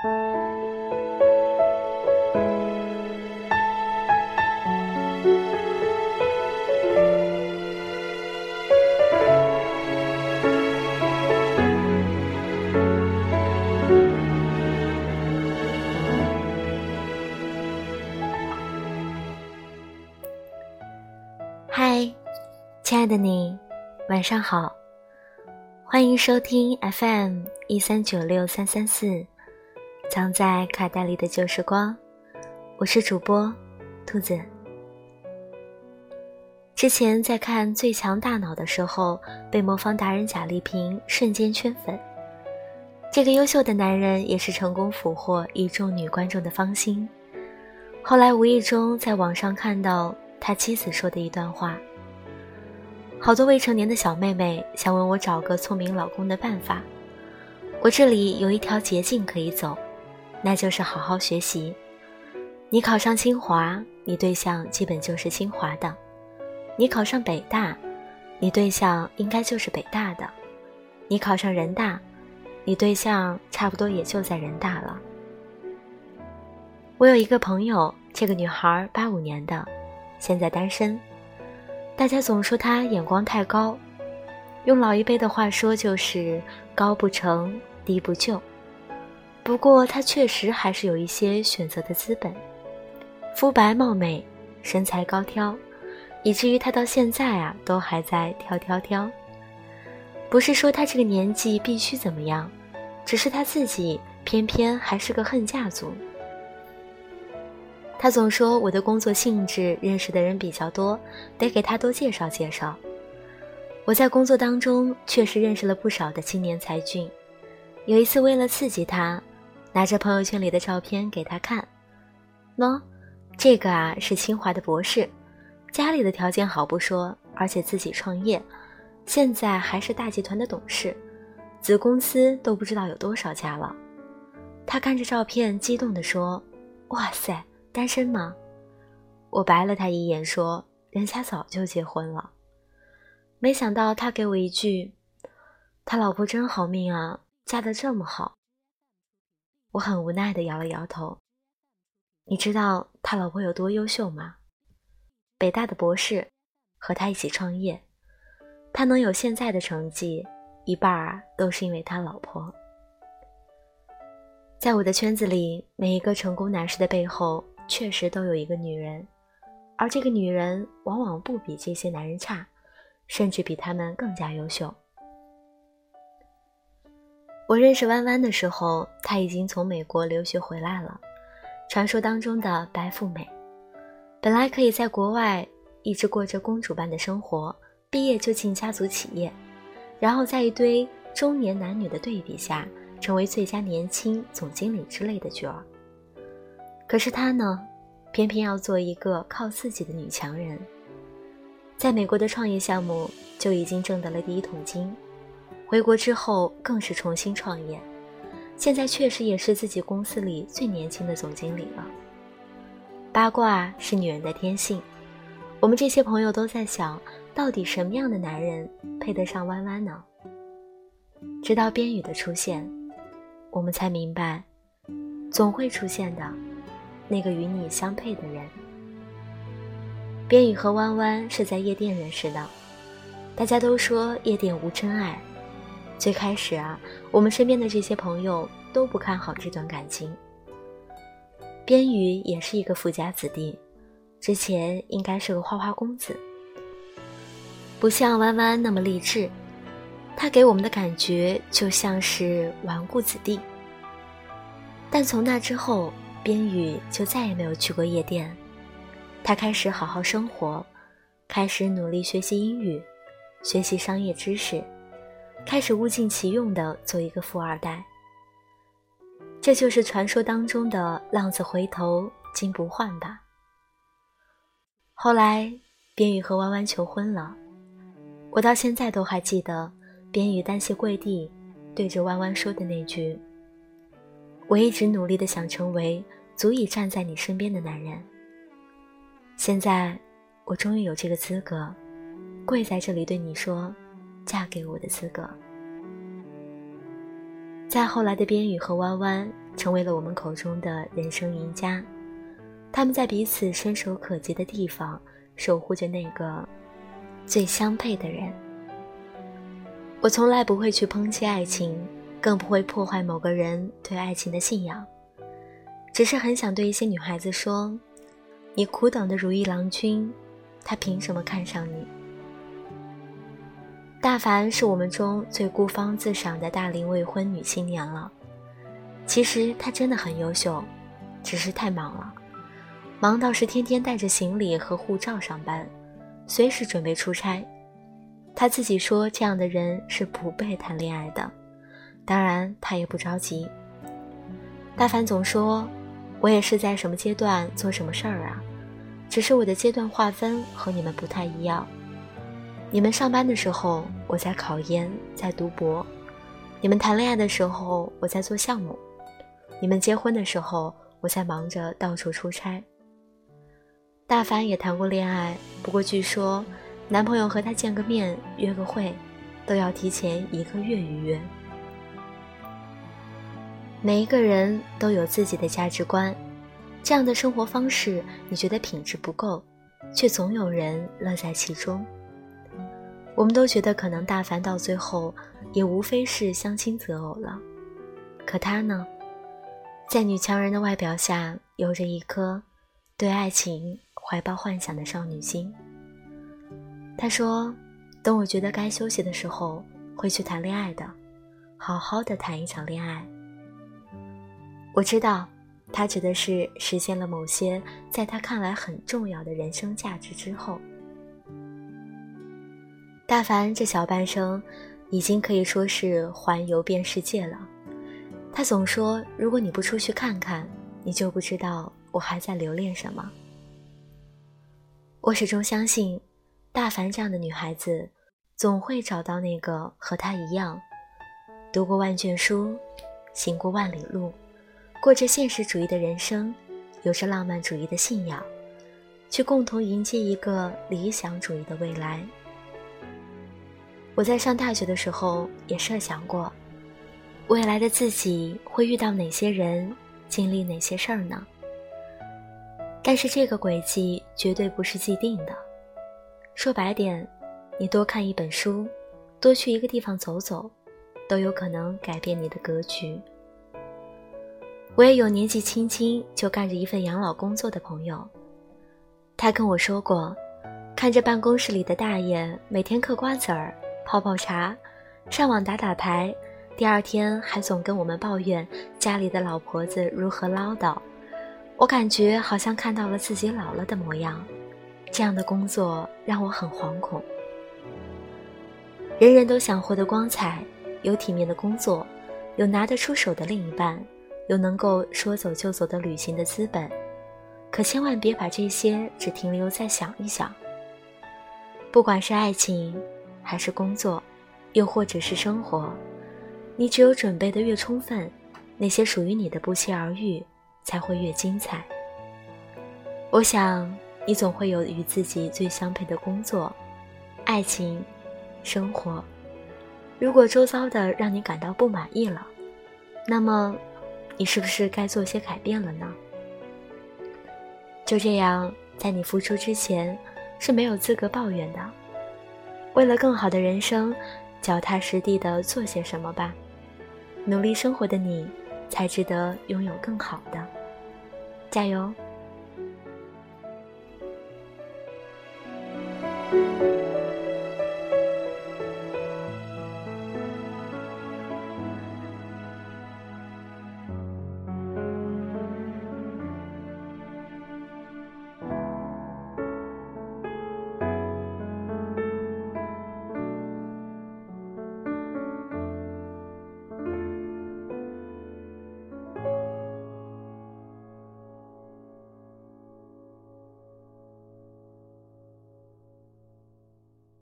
嗨，亲爱的你，晚上好，欢迎收听 FM 一三九六三三四，藏在卡带里的旧时光，我是主播兔子。之前在看《最强大脑》的时候，被魔方达人贾丽萍瞬间圈粉。这个优秀的男人也是成功俘获一众女观众的芳心。后来无意中在网上看到。他妻子说的一段话：好多未成年的小妹妹想问我找个聪明老公的办法，我这里有一条捷径可以走，那就是好好学习。你考上清华，你对象基本就是清华的；你考上北大，你对象应该就是北大的；你考上人大，你对象差不多也就在人大了。我有一个朋友，这个女孩八五年的。现在单身，大家总说她眼光太高，用老一辈的话说就是高不成低不就。不过他确实还是有一些选择的资本，肤白貌美，身材高挑，以至于他到现在啊都还在挑挑挑。不是说他这个年纪必须怎么样，只是他自己偏偏还是个恨嫁族。他总说我的工作性质认识的人比较多，得给他多介绍介绍。我在工作当中确实认识了不少的青年才俊。有一次为了刺激他，拿着朋友圈里的照片给他看，喏，这个啊是清华的博士，家里的条件好不说，而且自己创业，现在还是大集团的董事，子公司都不知道有多少家了。他看着照片激动地说：“哇塞！”单身吗？我白了他一眼，说：“人家早就结婚了。”没想到他给我一句：“他老婆真好命啊，嫁得这么好。”我很无奈地摇了摇头。你知道他老婆有多优秀吗？北大的博士，和他一起创业，他能有现在的成绩，一半儿都是因为他老婆。在我的圈子里，每一个成功男士的背后。确实都有一个女人，而这个女人往往不比这些男人差，甚至比他们更加优秀。我认识弯弯的时候，她已经从美国留学回来了，传说当中的白富美，本来可以在国外一直过着公主般的生活，毕业就进家族企业，然后在一堆中年男女的对比下，成为最佳年轻总经理之类的角儿。可是她呢，偏偏要做一个靠自己的女强人。在美国的创业项目就已经挣得了第一桶金，回国之后更是重新创业，现在确实也是自己公司里最年轻的总经理了。八卦是女人的天性，我们这些朋友都在想，到底什么样的男人配得上弯弯呢？直到边宇的出现，我们才明白，总会出现的。那个与你相配的人，边宇和弯弯是在夜店认识的。大家都说夜店无真爱。最开始啊，我们身边的这些朋友都不看好这段感情。边宇也是一个富家子弟，之前应该是个花花公子，不像弯弯那么励志。他给我们的感觉就像是纨绔子弟。但从那之后。边宇就再也没有去过夜店，他开始好好生活，开始努力学习英语，学习商业知识，开始物尽其用的做一个富二代。这就是传说当中的浪子回头金不换吧。后来，边宇和弯弯求婚了，我到现在都还记得边宇单膝跪地，对着弯弯说的那句：“我一直努力的想成为。”足以站在你身边的男人。现在，我终于有这个资格，跪在这里对你说，嫁给我的资格。再后来的边宇和弯弯成为了我们口中的人生赢家。他们在彼此伸手可及的地方，守护着那个最相配的人。我从来不会去抨击爱情，更不会破坏某个人对爱情的信仰。只是很想对一些女孩子说：你苦等的如意郎君，他凭什么看上你？大凡是我们中最孤芳自赏的大龄未婚女青年了。其实她真的很优秀，只是太忙了，忙到是天天带着行李和护照上班，随时准备出差。她自己说，这样的人是不配谈恋爱的。当然，她也不着急。大凡总说，我也是在什么阶段做什么事儿啊，只是我的阶段划分和你们不太一样。你们上班的时候，我在考研，在读博；你们谈恋爱的时候，我在做项目；你们结婚的时候，我在忙着到处出差。大凡也谈过恋爱，不过据说，男朋友和他见个面、约个会，都要提前一个月预约。每一个人都有自己的价值观，这样的生活方式，你觉得品质不够，却总有人乐在其中。我们都觉得，可能大凡到最后也无非是相亲择偶了。可他呢，在女强人的外表下，有着一颗对爱情怀抱幻想的少女心。他说：“等我觉得该休息的时候，会去谈恋爱的，好好的谈一场恋爱。”我知道，他指的是实现了某些在他看来很重要的人生价值之后。大凡这小半生，已经可以说是环游遍世界了。他总说：“如果你不出去看看，你就不知道我还在留恋什么。”我始终相信，大凡这样的女孩子，总会找到那个和她一样，读过万卷书，行过万里路，过着现实主义的人生，有着浪漫主义的信仰，去共同迎接一个理想主义的未来。我在上大学的时候也设想过，未来的自己会遇到哪些人，经历哪些事儿呢？但是这个轨迹绝对不是既定的。说白点，你多看一本书，多去一个地方走走，都有可能改变你的格局。我也有年纪轻轻就干着一份养老工作的朋友，他跟我说过，看着办公室里的大爷每天嗑瓜子儿。泡泡茶，上网打打牌，第二天还总跟我们抱怨家里的老婆子如何唠叨，我感觉好像看到了自己老了的模样。这样的工作让我很惶恐。人人都想活得光彩，有体面的工作，有拿得出手的另一半，有能够说走就走的旅行的资本，可千万别把这些只停留在想一想。不管是爱情。还是工作，又或者是生活，你只有准备的越充分，那些属于你的不期而遇才会越精彩。我想，你总会有与自己最相配的工作、爱情、生活。如果周遭的让你感到不满意了，那么，你是不是该做些改变了呢？就这样，在你付出之前，是没有资格抱怨的。为了更好的人生，脚踏实地的做些什么吧。努力生活的你，才值得拥有更好的。加油！